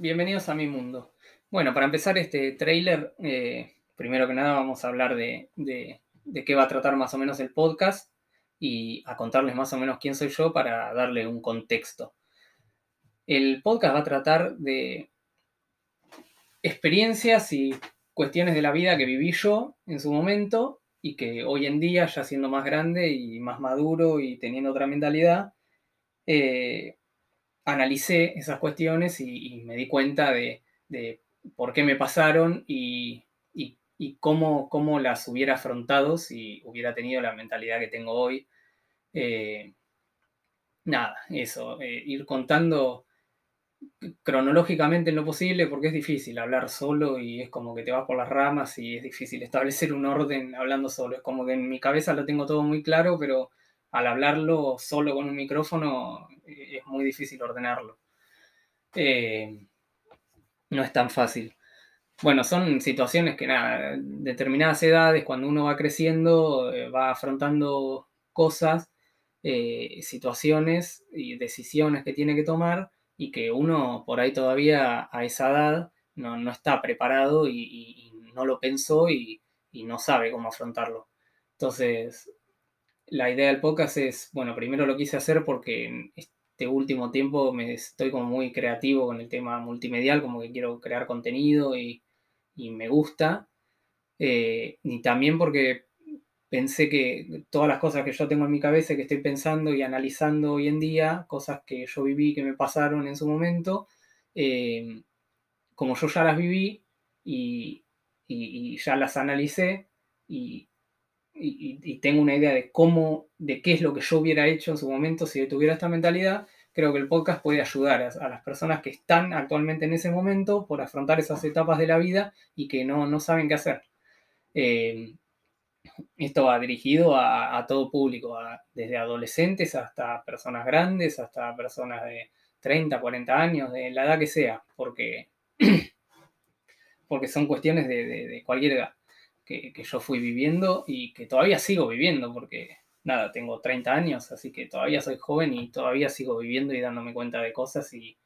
bienvenidos a mi mundo. Bueno, para empezar este trailer, eh, primero que nada vamos a hablar de, de, qué va a tratar más o menos el podcast y a contarles más o menos quién soy yo para darle un contexto. El podcast va a tratar de experiencias y cuestiones de la vida que viví yo en su momento y que hoy en día, ya siendo más grande y más maduro y teniendo otra mentalidad, eh, analicé esas cuestiones y, me di cuenta de, por qué me pasaron y, cómo, cómo, las hubiera afrontado si hubiera tenido la mentalidad que tengo hoy. Eh, nada, eso, eh, ir contando cronológicamente en lo posible porque es difícil hablar solo y es como que te vas por las ramas y es difícil establecer un orden hablando solo. Es como que en mi cabeza lo tengo todo muy claro, pero al hablarlo solo con un micrófono eh, es muy difícil ordenarlo. Eh, no es tan fácil. Bueno, son situaciones que nada, determinadas edades, cuando uno va creciendo, eh, va afrontando cosas, situaciones y decisiones que tiene que tomar y que uno por ahí todavía a esa edad no, está preparado y, no lo pensó y, y no sabe cómo afrontarlo. Entonces, la idea del podcast es, bueno, primero lo quise hacer porque en este último tiempo me estoy como muy creativo con el tema multimedial, como que quiero crear contenido y, me gusta. Eh, y también porque pensé que todas las cosas que yo tengo en mi cabeza, que estoy pensando y analizando hoy en día, cosas que yo viví, que me pasaron en su momento, eh, como yo ya las viví y, y ya las analicé y, y, tengo una idea de cómo, de qué es lo que yo hubiera hecho en su momento si tuviera esta mentalidad, creo que el podcast puede ayudar a, las personas que están actualmente en ese momento por afrontar esas etapas de la vida y que no, no saben qué hacer. Eh, esto va dirigido a, todo público, desde adolescentes hasta personas grandes, hasta personas de 30, 40 años, de la edad que sea, porque, porque son cuestiones de cualquier edad que, yo fui viviendo y que todavía sigo viviendo, porque nada, tengo 30 años, así que todavía soy joven y todavía sigo viviendo y dándome cuenta de cosas y,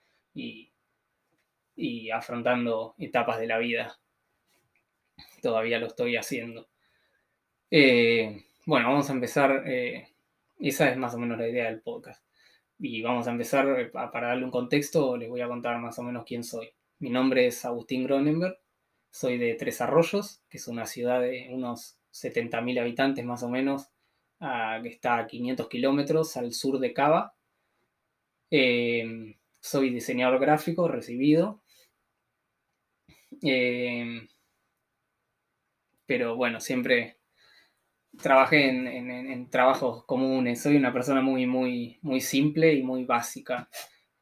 y, afrontando etapas de la vida. Todavía lo estoy haciendo. Eh, bueno, vamos a empezar. Eh, esa es más o menos la idea del podcast. Y vamos a empezar, eh, para darle un contexto, les voy a contar más o menos quién soy. Mi nombre es Agustín Gronenberg, soy de Tres Arroyos, que es una ciudad de unos 70.000 habitantes más o menos, que está a 500 kilómetros al sur de Cava. Em, soy diseñador gráfico recibido. Em, pero bueno, siempre trabajé en, trabajos comunes. Soy una persona muy, muy, muy simple y muy básica.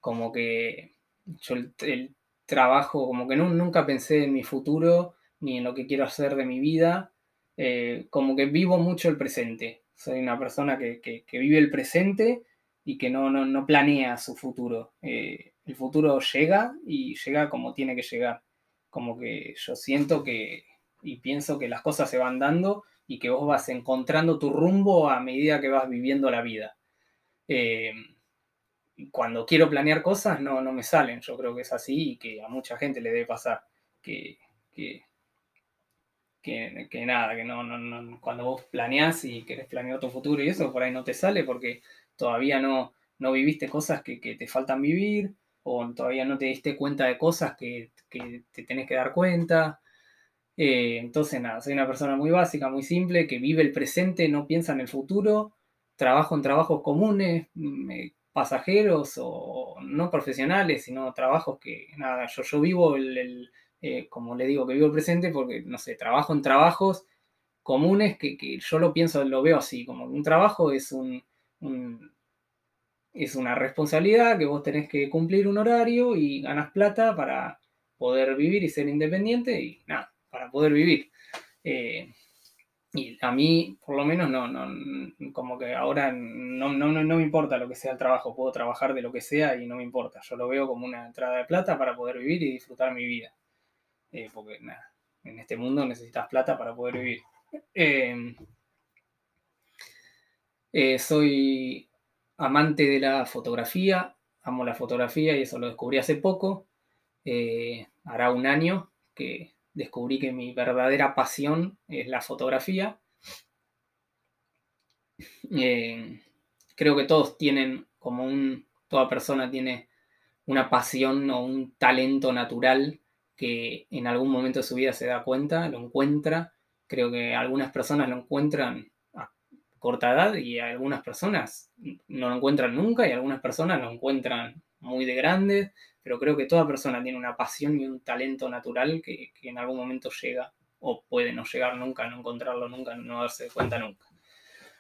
Como que yo el trabajo, como que nunca pensé en mi futuro ni en lo que quiero hacer de mi vida, eh, como que vivo mucho el presente. Soy una persona que, vive el presente y que no, no, planea su futuro. Eh, el futuro llega y llega como tiene que llegar. Como que yo siento que y pienso que las cosas se van dando y que vos vas encontrando tu rumbo a medida que vas viviendo la vida. Eh, cuando quiero planear cosas no, no me salen. Yo creo que es así y que a mucha gente le debe pasar. Que, que, que, nada, que no, no, cuando vos planeás y querés planear tu futuro y eso, por ahí no te sale porque todavía no, no viviste cosas que, te faltan vivir o todavía no te diste cuenta de cosas que, te tenés que dar cuenta. Eh, entonces, nada, soy una persona muy básica, muy simple, que vive el presente, no piensa en el futuro, trabajo en trabajos comunes, me pasajeros o no profesionales, sino trabajos que, nada, yo, yo vivo el, eh, como le digo, que vivo el presente porque, no sé, trabajo en trabajos comunes que, yo lo pienso, lo veo así, como un trabajo es un, es una responsabilidad que vos tenés que cumplir un horario y ganas plata para poder vivir y ser independiente y nada, para poder vivir. Eh, y a mí, por lo menos, no, no, como que ahora no, no, no, me importa lo que sea el trabajo, puedo trabajar de lo que sea y no me importa. Yo lo veo como una entrada de plata para poder vivir y disfrutar mi vida. Eh, porque nada, en este mundo necesitas plata para poder vivir. Em, eh, soy amante de la fotografía, amo la fotografía y eso lo descubrí hace poco. eh, hará un año que descubrí que mi verdadera pasión es la fotografía. Eh, creo que todos tienen como un, toda persona tiene una pasión o un talento natural que en algún momento de su vida se da cuenta, lo encuentra. Creo que algunas personas lo encuentran a corta edad y algunas personas no lo encuentran nunca y algunas personas lo encuentran muy de grandes, pero creo que toda persona tiene una pasión y un talento natural que, en algún momento llega o puede no llegar nunca, no encontrarlo nunca, no darse cuenta nunca.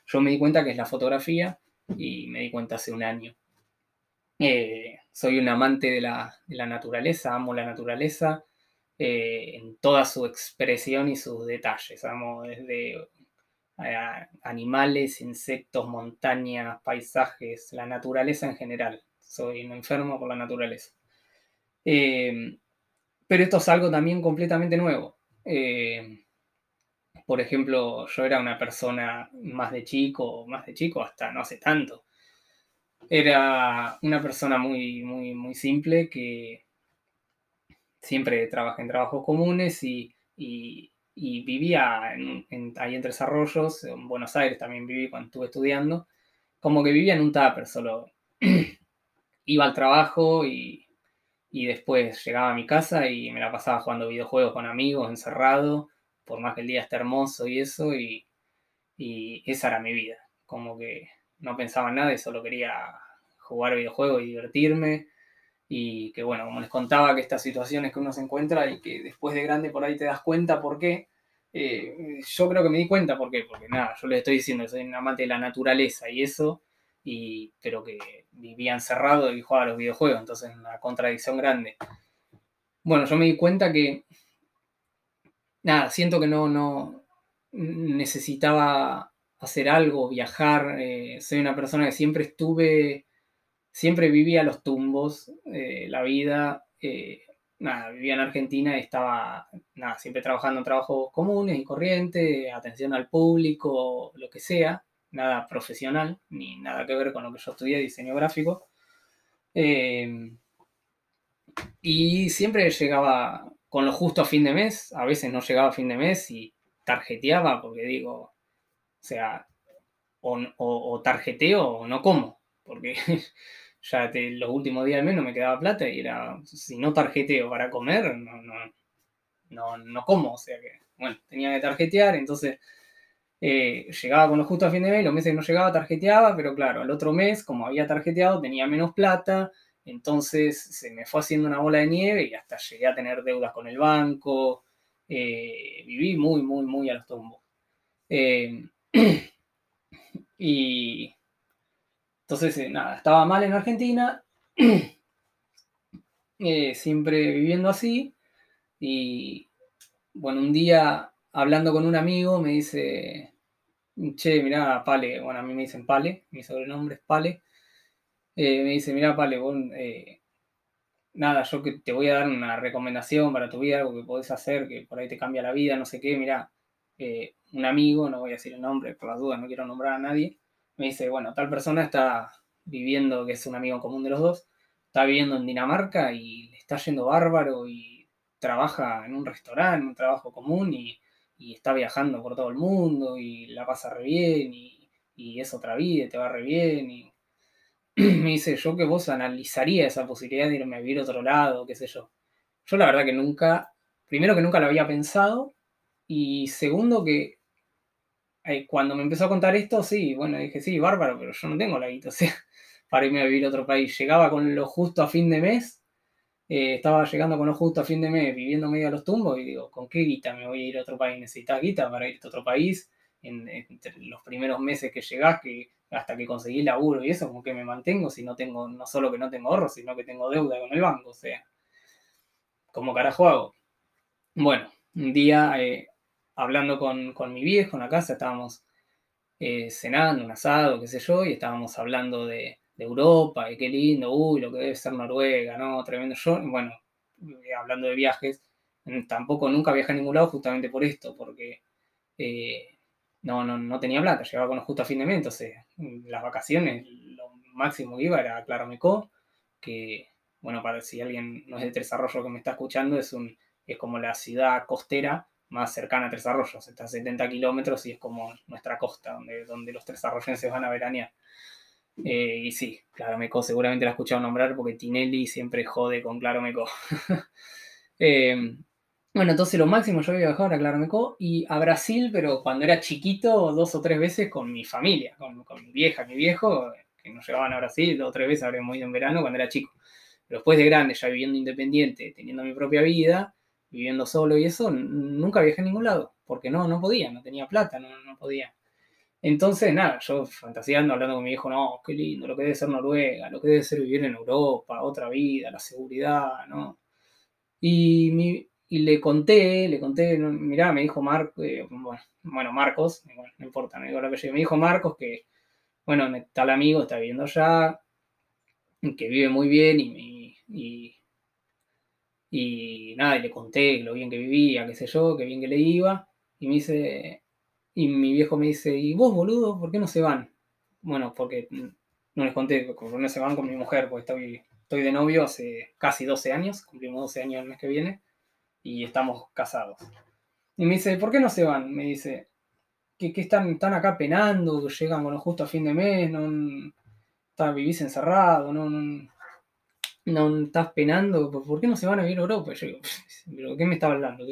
Yo me di cuenta que es la fotografía y me di cuenta hace un año. Eh, soy un amante de la, naturaleza, amo la naturaleza eh, en toda su expresión y sus detalles. Amo desde eh, animales, insectos, montañas, paisajes, la naturaleza en general. Soy un enfermo por la naturaleza. Pero esto es algo también completamente nuevo. por ejemplo, yo era una persona más de chico, más de chico hasta no hace tanto. Era una persona muy, muy, muy simple que siempre trabajé en trabajos comunes y, vivía ahí en Tres Arroyos, en Buenos Aires también viví cuando estuve estudiando, como que vivía en un tupper, solo. Iba al trabajo y, después llegaba a mi casa y me la pasaba jugando videojuegos con amigos, encerrado, por más que el día esté hermoso y eso, y, y esa era mi vida, como que no pensaba en nada y solo quería jugar videojuegos y divertirme. Y que bueno, como les contaba, que estas situaciones que uno se encuentra y que después de grande por ahí te das cuenta por qué. Eh, yo creo que me di cuenta por qué, porque nada, yo les estoy diciendo, soy un amante de la naturaleza y eso, y, pero que vivía encerrado y jugaba a los videojuegos, entonces una contradicción grande. Bueno, yo me di cuenta que, nada, siento que no, no necesitaba hacer algo, viajar. Eh, soy una persona que siempre estuve, siempre vivía los tumbos, eh, la vida. Eh, nada, vivía en Argentina y estaba, nada, siempre trabajando en trabajos comunes y corrientes, atención al público, lo que sea, nada profesional, ni nada que ver con lo que yo estudié, diseño gráfico. y siempre llegaba con lo justo a fin de mes, a veces no llegaba a fin de mes y tarjeteaba porque digo, o sea, o, tarjeteo o no como, porque ya los últimos días del mes no me quedaba plata y era, si no tarjeteo para comer, no, no, no, como, o sea que, bueno, tenía que tarjetear, entonces eh, llegaba con lo justo a fin de mes, los meses que no llegaba tarjeteaba, pero claro, al otro mes, como había tarjeteado, tenía menos plata, entonces se me fue haciendo una bola de nieve y hasta llegué a tener deudas con el banco, eh, viví muy, muy, muy a los tumbos. Eh, y entonces, nada, estaba mal en Argentina, siempre viviendo así. Y bueno, un día hablando con un amigo me dice, che, mirá, Pale, bueno, a mí me dicen Pale, mi sobrenombre es Pale. me dice, mirá, Pale, nada, yo que te voy a dar una recomendación para tu vida, algo que podés hacer, que por ahí te cambia la vida, no sé qué, mirá, un amigo, no voy a decir el nombre por las dudas, no quiero nombrar a nadie, me dice, bueno, tal persona está viviendo, que es un amigo común de los dos, está viviendo en Dinamarca y le está yendo bárbaro y trabaja en un restaurante, un trabajo común y, está viajando por todo el mundo y la pasa re bien y, es otra vida, te va re bien y me dice yo que vos analizaría esa posibilidad de irme a vivir a otro lado, qué sé yo. Yo la verdad que nunca, primero que nunca lo había pensado y segundo que eh, cuando me empezó a contar esto, sí, bueno, dije, sí, bárbaro, pero yo no tengo la guita, para irme a vivir a otro país. Llegaba con lo justo a fin de mes, eh, estaba llegando con lo justo a fin de mes, viviendo medio a los tumbos, y digo, ¿con qué guita me voy a ir a otro país? ¿Necesitas guita para irte a otro país? En, los primeros meses que llegás, que hasta que conseguí laburo y eso, como que me mantengo si no tengo, no solo que no tengo ahorro, sino que tengo deuda con el banco, o sea, ¿cómo carajo hago? Bueno, un día eh, hablando con, mi viejo en la casa, estábamos eh, cenando, un asado, qué sé yo, y estábamos hablando de, Europa, y qué lindo, uy, lo que debe ser Noruega, ¿no? Tremendo. Yo, bueno, eh, hablando de viajes, tampoco nunca viajé a ningún lado justamente por esto, porque eh, no, no, no, tenía plata, llegaba con los justo a fin de mes, entonces las vacaciones, lo máximo que iba era a Claromeco, que bueno, para si alguien no es de Tres Arroyos que me está escuchando, es, un, es como la ciudad costera más cercana a Tres Arroyos, está a 70 kilómetros y es como nuestra costa, donde, donde los tres arroyenses van a veranear. Eh, y sí, Claro Meco seguramente la he escuchado nombrar porque Tinelli siempre jode con Claro Meco. eh, bueno, entonces lo máximo yo había viajado a Claro y a Brasil, pero cuando era chiquito, dos o tres veces con mi familia, con, con mi vieja, mi viejo, que nos llevaban a Brasil, dos o tres veces habríamos ido en verano cuando era chico. Pero después de grande, ya viviendo independiente, teniendo mi propia vida, viviendo solo y eso, nunca viajé a ningún lado, porque no, no podía, no tenía plata, no, no podía. Entonces, nada, yo fantaseando, hablando con mi hijo, no, qué lindo, lo que debe ser Noruega, lo que debe ser vivir en Europa, otra vida, la seguridad, ¿no? Y, mi, y le conté, le conté, mirá, me dijo Marcos, eh, bueno, Marcos, no importa, me digo lo que me dijo Marcos que, bueno, tal amigo está viviendo allá, que vive muy bien y, y, y nada, y le conté lo bien que vivía, qué sé yo, qué bien que le iba, y me dice, y mi viejo me dice, ¿y vos, boludo, por qué no se van? Bueno, porque no les conté, no se van con mi mujer, porque estoy, estoy de novio hace casi 12 años, cumplimos 12 años el mes que viene, y estamos casados. Y me dice, ¿por qué no se van? Me dice, que, están, están acá penando, llegan bueno, justo a fin de mes, no, vivís encerrado, no, no, no estás penando, ¿por qué no se van a vivir a Europa? Yo digo, ¿qué me estaba hablando?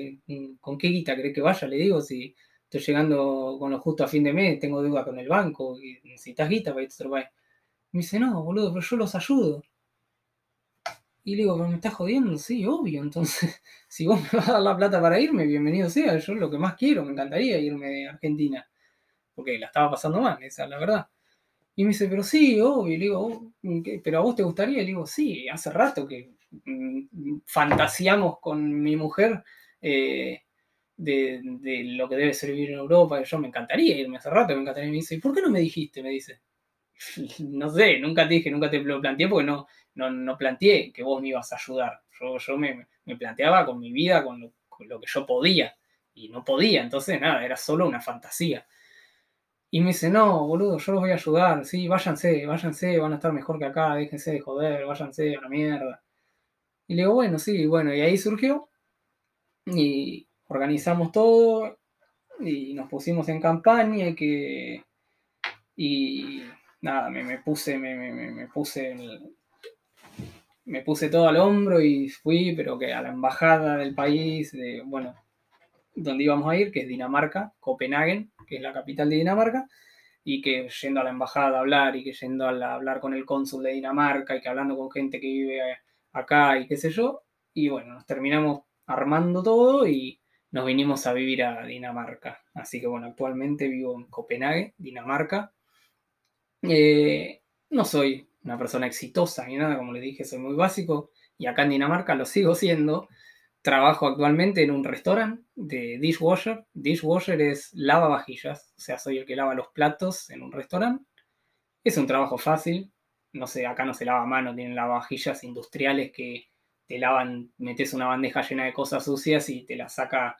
¿Con qué guita crees que vaya? Le digo, si estoy llegando con lo justo a fin de mes, tengo deuda con el banco, y necesitas guita para irte. Me dice, no, boludo, pero yo los ayudo. Y le digo, pero me estás jodiendo, sí, obvio. Entonces, si vos me vas a dar la plata para irme, bienvenido sea. Yo lo que más quiero, me encantaría irme de Argentina. Porque la estaba pasando mal, esa es la verdad. Y me dice, pero sí, obvio. Y le digo, oh, ¿pero a vos te gustaría? Y le digo, sí, hace rato que mm, fantasiamos con mi mujer eh, de, lo que debe ser vivir en Europa, yo me encantaría irme hace rato, me encantaría. Y me dice, ¿por qué no me dijiste? Me dice. no sé, nunca te dije, nunca te lo planteé porque no, no, no planteé que vos me ibas a ayudar. Yo, yo me, planteaba con mi vida, con lo, con lo, que yo podía. Y no podía, entonces nada, era solo una fantasía. Y me dice, no, boludo, yo los voy a ayudar, sí, váyanse, váyanse, van a estar mejor que acá, déjense de joder, váyanse a la mierda. Y le digo, bueno, sí, bueno, y ahí surgió. Y, organizamos todo y nos pusimos en campaña que y nada me, puse me, puse me puse todo al hombro y fui pero que a la embajada del país de bueno donde íbamos a ir que es Dinamarca Copenhagen que es la capital de Dinamarca y que yendo a la embajada a hablar y que yendo a, hablar con el cónsul de Dinamarca y que hablando con gente que vive acá y qué sé yo y bueno nos terminamos armando todo y nos vinimos a vivir a Dinamarca. Así que bueno, actualmente vivo en Copenhague, Dinamarca. Eh, no soy una persona exitosa ni nada, como les dije, soy muy básico y acá en Dinamarca lo sigo siendo. Trabajo actualmente en un restaurante de dishwasher. Dishwasher es lavavajillas, o sea, soy el que lava los platos en un restaurante. Es un trabajo fácil, no sé, acá no se lava a mano, tienen lavavajillas industriales que te lavan, metes una bandeja llena de cosas sucias y te la saca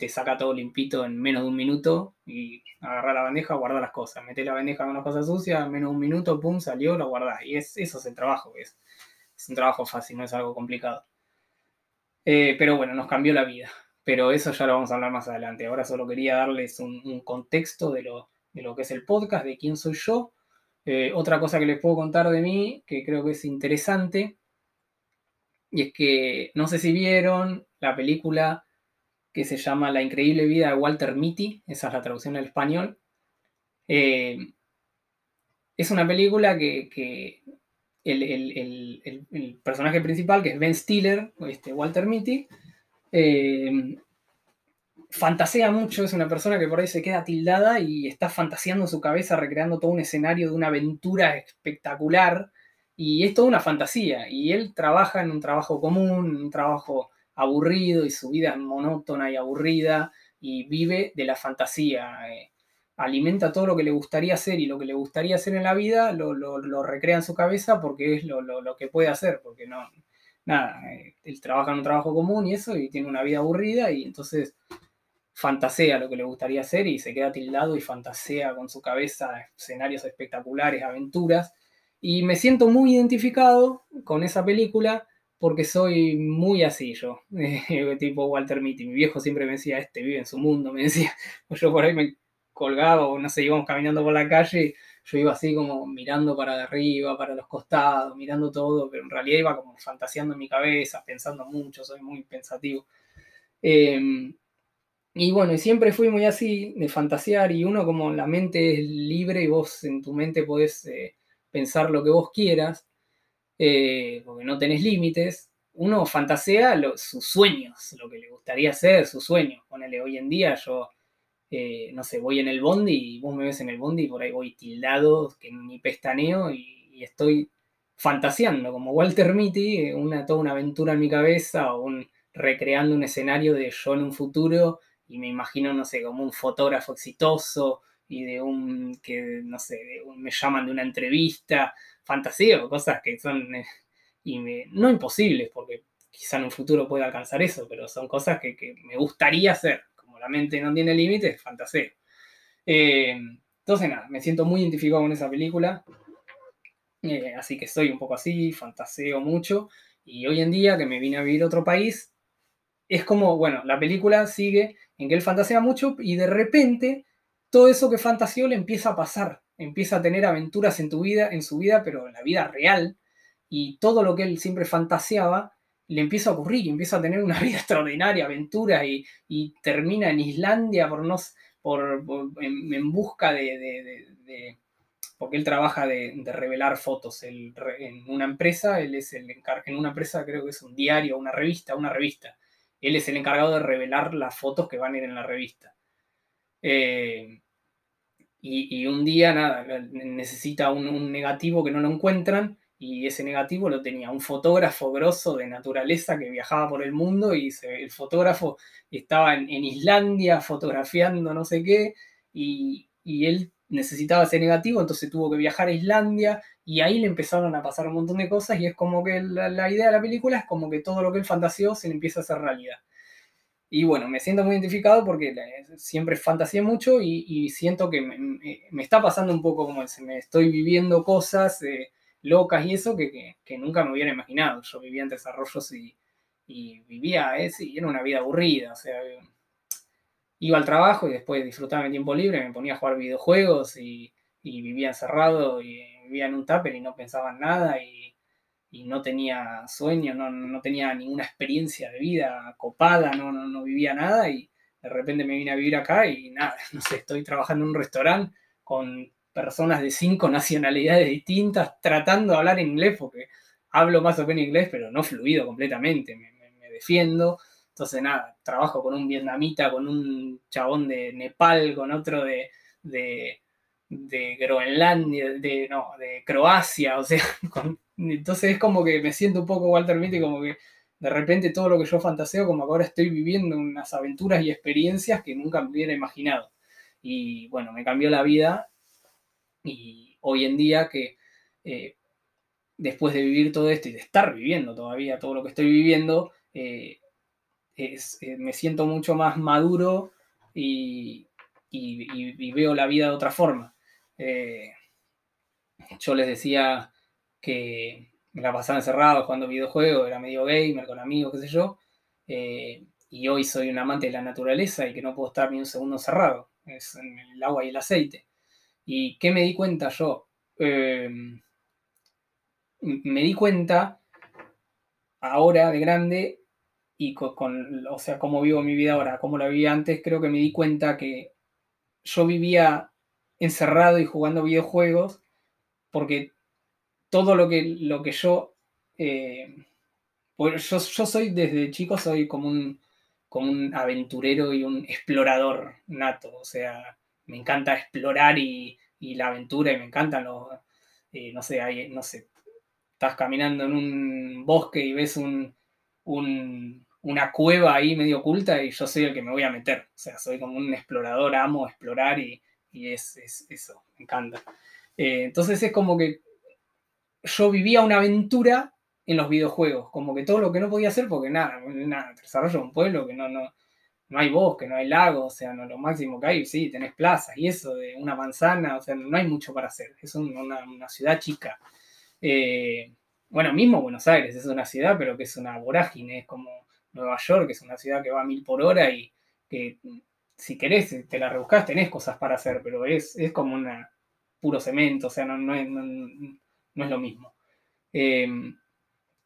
te saca todo limpito en menos de un minuto y agarra la bandeja, guarda las cosas, mete la bandeja con las cosas sucias, en menos de un minuto, pum, salió, lo guardás. Y es, eso es el trabajo, es, es un trabajo fácil, no es algo complicado. Eh, pero bueno, nos cambió la vida. Pero eso ya lo vamos a hablar más adelante. Ahora solo quería darles un, contexto de lo, de lo, que es el podcast, de quién soy yo. Eh, otra cosa que les puedo contar de mí, que creo que es interesante, y es que no sé si vieron la película que se llama La increíble vida de Walter Mitty, esa es la traducción al español. Eh, es una película que, el, personaje principal, que es Ben Stiller, este Walter Mitty, eh, fantasea mucho, es una persona que por ahí se queda tildada y está fantaseando en su cabeza, recreando todo un escenario de una aventura espectacular y es toda una fantasía. Y él trabaja en un trabajo común, un trabajo aburrido y su vida es monótona y aburrida y vive de la fantasía. Eh, alimenta todo lo que le gustaría hacer y lo que le gustaría hacer en la vida lo, recrea en su cabeza porque es lo, que puede hacer, porque no, nada, eh, él trabaja en un trabajo común y eso y tiene una vida aburrida y entonces fantasea lo que le gustaría hacer y se queda tildado y fantasea con su cabeza escenarios espectaculares, aventuras y me siento muy identificado con esa película porque soy muy así yo, tipo Walter Mitty. Mi viejo siempre me decía, este vive en su mundo, me decía. Yo por ahí me colgaba o no sé, íbamos caminando por la calle, yo iba así como mirando para arriba, para los costados, mirando todo, pero en realidad iba como fantaseando en mi cabeza, pensando mucho, soy muy pensativo. Em, y bueno, siempre fui muy así, de fantasear, y uno como la mente es libre y vos en tu mente podés eh, pensar lo que vos quieras, eh, porque no tenés límites, uno fantasea sus sueños, lo que le gustaría hacer, sus sueños. Ponele, hoy en día yo, eh, no sé, voy en el bondi y vos me ves en el bondi y por ahí voy tildado, que ni pestaneo y, y estoy fantaseando, como Walter Mitty, una, toda una aventura en mi cabeza o un, recreando un escenario de yo en un futuro y me imagino, no sé, como un fotógrafo exitoso y de un, que, no sé, me llaman de una entrevista, fantasía o cosas que son, eh, y no imposibles, porque quizá en un futuro pueda alcanzar eso, pero son cosas que, me gustaría hacer. Como la mente no tiene límites, fantaseo. Eh, entonces, nada, me siento muy identificado con esa película. Eh, así que soy un poco así, fantaseo mucho. Y hoy en día que me vine a vivir a otro país, es como, bueno, la película sigue en que él fantasea mucho y de repente todo eso que fantaseó le empieza a pasar, empieza a tener aventuras en tu vida, en su vida, pero en la vida real, y todo lo que él siempre fantaseaba le empieza a ocurrir y empieza a tener una vida extraordinaria, aventuras, y, termina en Islandia por no, por, en, busca de, porque él trabaja de, revelar fotos en una empresa, él es el en una empresa creo que es un diario, una revista, una revista, él es el encargado de revelar las fotos que van a ir en la revista. Eh, y, un día, nada, necesita un, negativo que no lo encuentran y ese negativo lo tenía un fotógrafo grosso de naturaleza que viajaba por el mundo y el fotógrafo estaba en, Islandia fotografiando no sé qué y, y él necesitaba ese negativo, entonces tuvo que viajar a Islandia y ahí le empezaron a pasar un montón de cosas y es como que la, idea de la película es como que todo lo que él fantaseó se le empieza a hacer realidad. Y bueno, me siento muy identificado porque siempre fantaseé mucho y, siento que me, está pasando un poco como se me estoy viviendo cosas eh, locas y eso que, nunca me hubiera imaginado. Yo vivía en desarrollos y, vivía, eh, y era una vida aburrida, o sea, iba al trabajo y después disfrutaba mi tiempo libre, me ponía a jugar videojuegos y, vivía encerrado y vivía en un tupper y no pensaba en nada no tenía sueño, no, tenía ninguna experiencia de vida copada, no, no, vivía nada y de repente me vine a vivir acá y nada, no sé, estoy trabajando en un restaurante con personas de cinco nacionalidades distintas tratando de hablar inglés porque hablo más o menos inglés, pero no fluido completamente, me defiendo. Entonces, nada, trabajo con un vietnamita, con un chabón de Nepal, con otro de, de, Groenlandia, de, no, de Croacia, o sea, entonces es como que me siento un poco Walter Mitty, como que de repente todo lo que yo fantaseo, como que ahora estoy viviendo unas aventuras y experiencias que nunca me hubiera imaginado. Y bueno, me cambió la vida y hoy en día que eh, después de vivir todo esto y de estar viviendo todavía todo lo que estoy viviendo, eh, eh, me siento mucho más maduro y, veo la vida de otra forma. Yo les decía que me la pasaba encerrado jugando videojuegos, era medio gamer con amigos, qué sé yo, eh, y hoy soy un amante de la naturaleza y que no puedo estar ni un segundo cerrado, es el agua y el aceite. ¿Y qué me di cuenta yo? me di cuenta ahora de grande y con, o sea, cómo vivo mi vida ahora, cómo la vivía antes, creo que me di cuenta que yo vivía encerrado y jugando videojuegos porque todo lo que, lo que yo, eh, yo, yo, soy desde chico, soy como un, un aventurero y un explorador nato, o sea, me encanta explorar y, y la aventura y me encantan los, eh, no sé, hay, no sé, estás caminando en un bosque y ves un, un, una cueva ahí medio oculta y yo soy el que me voy a meter. O sea, soy como un explorador, amo explorar y, es, eso, me encanta. Eh, entonces es como que yo vivía una aventura en los videojuegos, como que todo lo que no podía hacer, porque nada, nada, desarrollo un pueblo que no, no, no hay bosque, no hay lago, o sea, no, lo máximo que hay, sí, tenés plazas y eso, de una manzana, o sea, no hay mucho para hacer, es una, ciudad chica. Eh, bueno, mismo Buenos Aires es una ciudad, pero que es una vorágine, es como Nueva York, que es una ciudad que va a mil por hora y que si querés, te la rebuscás, tenés cosas para hacer, pero es, es como una puro cemento, o sea, no, no, es, no, es, lo mismo. Em,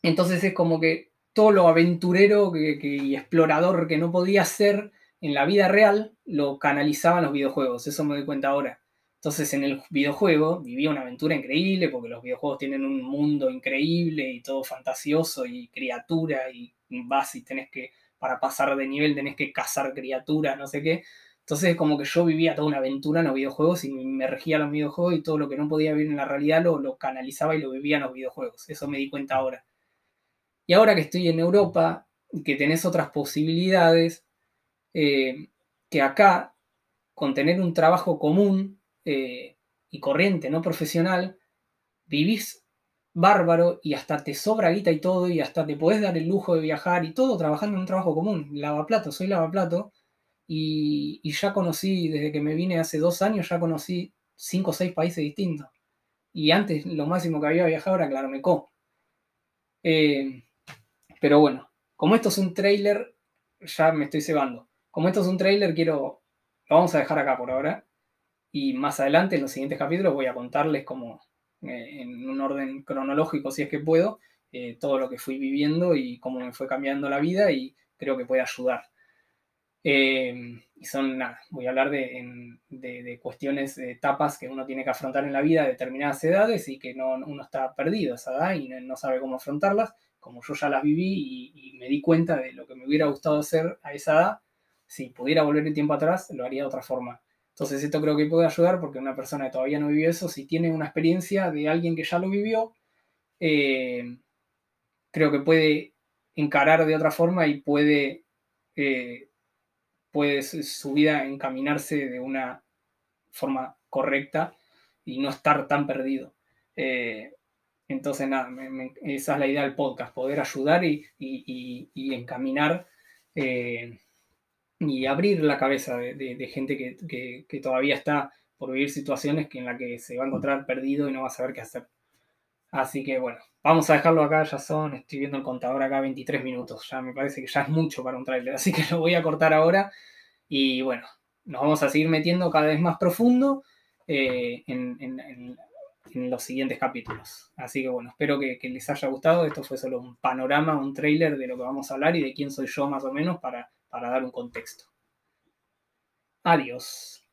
entonces es como que todo lo aventurero y explorador que no podía hacer en la vida real, lo canalizaban los videojuegos, eso me doy cuenta ahora. Entonces en el videojuego vivía una aventura increíble porque los videojuegos tienen un mundo increíble y todo fantasioso y criatura y vas y tenés que, para pasar de nivel tenés que cazar criaturas, no sé qué. Entonces como que yo vivía toda una aventura en los videojuegos y me regía los videojuegos y todo lo que no podía vivir en la realidad lo, lo canalizaba y lo vivía en los videojuegos. Eso me di cuenta ahora. Y ahora que estoy en Europa, que tenés otras posibilidades, eh, que acá, con tener un trabajo común eh, y corriente, no profesional, vivís bárbaro y hasta te sobra guita y todo y hasta te podés dar el lujo de viajar y todo trabajando en un trabajo común. Lavaplato, soy lavaplato y, ya conocí, desde que me vine hace dos años, ya conocí cinco o seis países distintos. Y antes lo máximo que había viajado era Claromecó. Eh, pero bueno, como esto es un trailer, ya me estoy cebando. Como esto es un trailer, quiero. Lo vamos a dejar acá por ahora. Y más adelante, en los siguientes capítulos, voy a contarles como eh, en un orden cronológico, si es que puedo, eh, todo lo que fui viviendo y cómo me fue cambiando la vida y creo que puede ayudar. Eh, y son, nada, voy a hablar de, de, cuestiones, de etapas que uno tiene que afrontar en la vida a determinadas edades y que no, uno está perdido a esa edad y no, sabe cómo afrontarlas. Como yo ya las viví y, me di cuenta de lo que me hubiera gustado hacer a esa edad, si pudiera volver el tiempo atrás, lo haría de otra forma. Entonces esto creo que puede ayudar porque una persona que todavía no vivió eso, si tiene una experiencia de alguien que ya lo vivió, eh, creo que puede encarar de otra forma y puede, eh, puede su vida encaminarse de una forma correcta y no estar tan perdido. Eh, entonces, nada, esa es la idea del podcast, poder ayudar y, y encaminar y abrir la cabeza de, gente que, todavía está por vivir situaciones que en las que se va a encontrar perdido y no va a saber qué hacer. Así que bueno, vamos a dejarlo acá, ya son, estoy viendo el contador acá 23 minutos, ya me parece que ya es mucho para un trailer, así que lo voy a cortar ahora y bueno, nos vamos a seguir metiendo cada vez más profundo eh, en, los siguientes capítulos. Así que bueno, espero que, les haya gustado, esto fue solo un panorama, un trailer de lo que vamos a hablar y de quién soy yo más o menos para dar un contexto. Adiós.